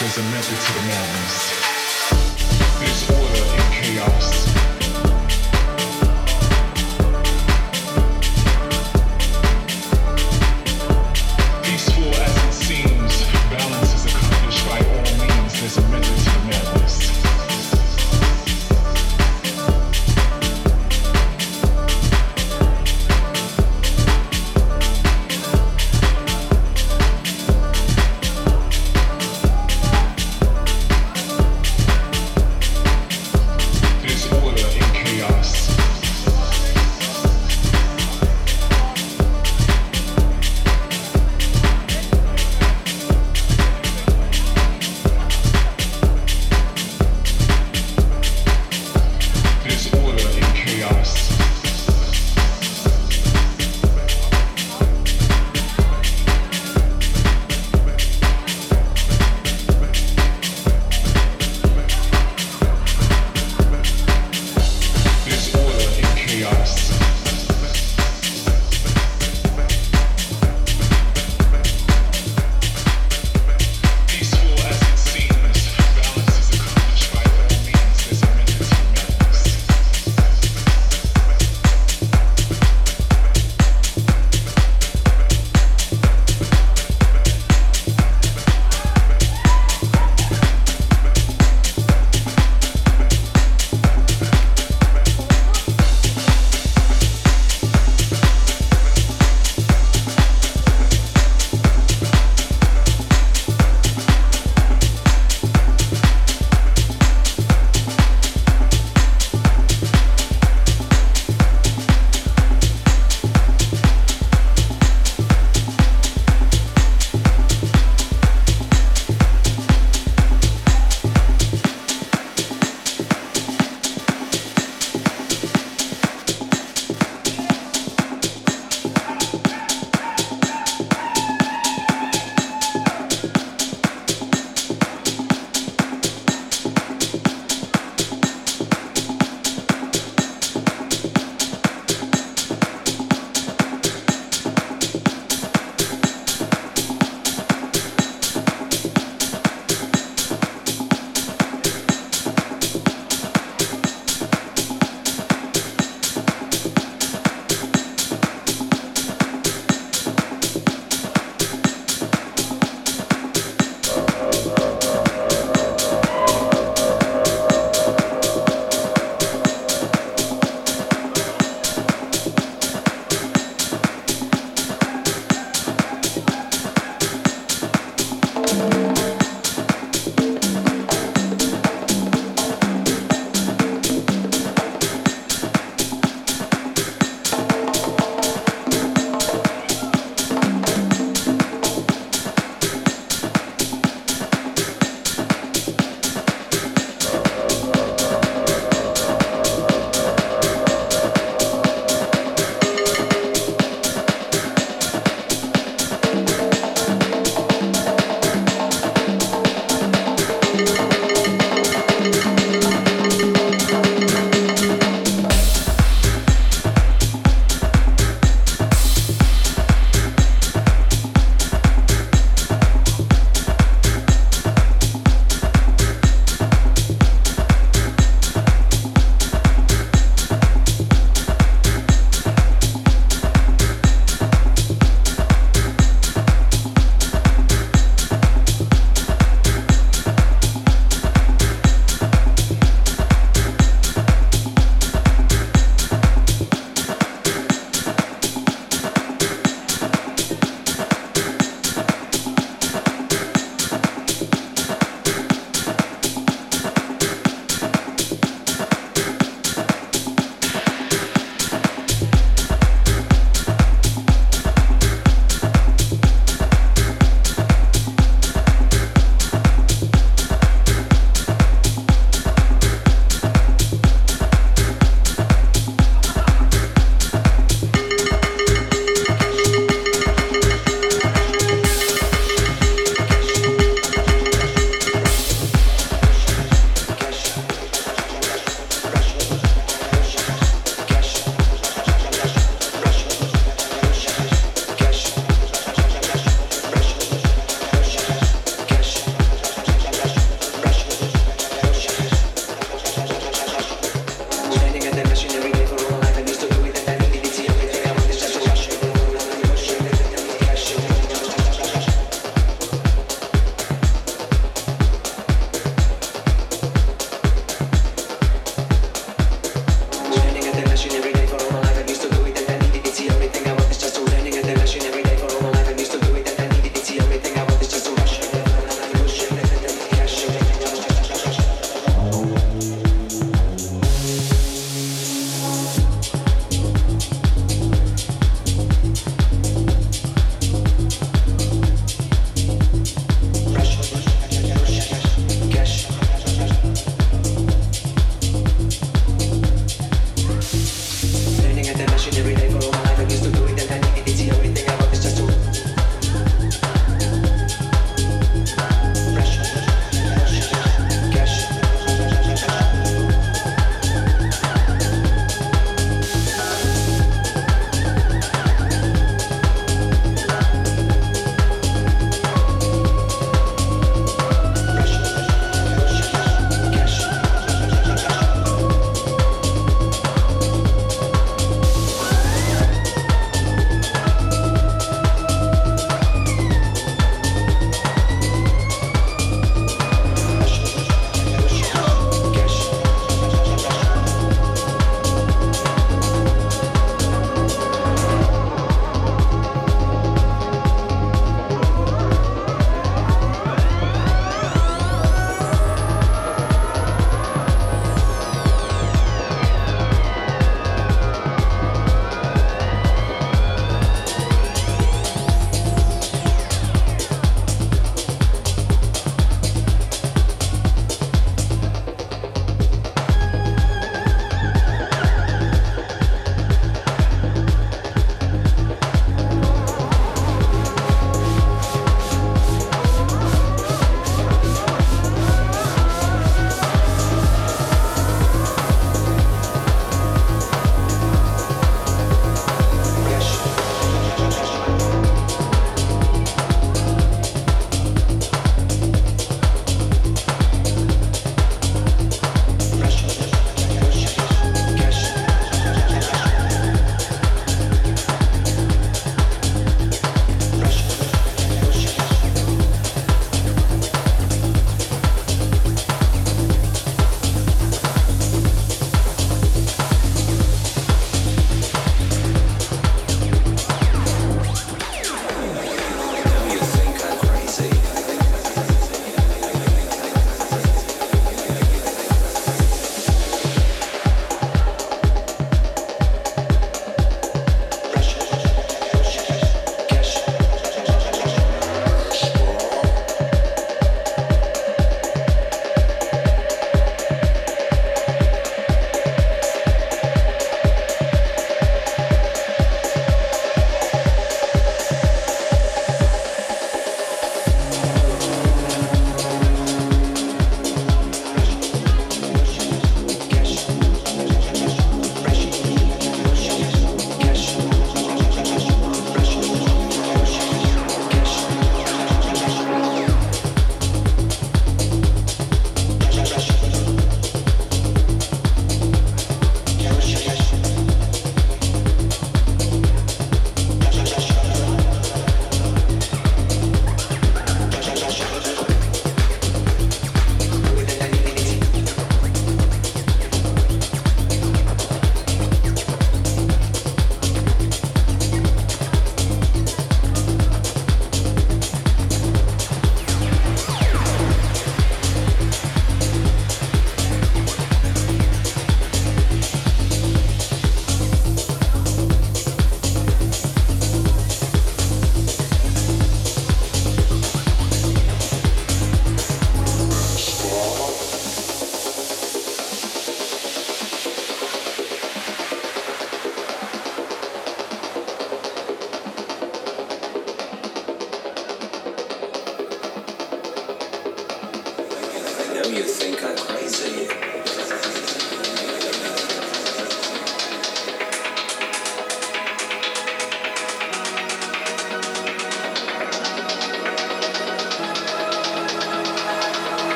There's a method to the madness. There's order in chaos.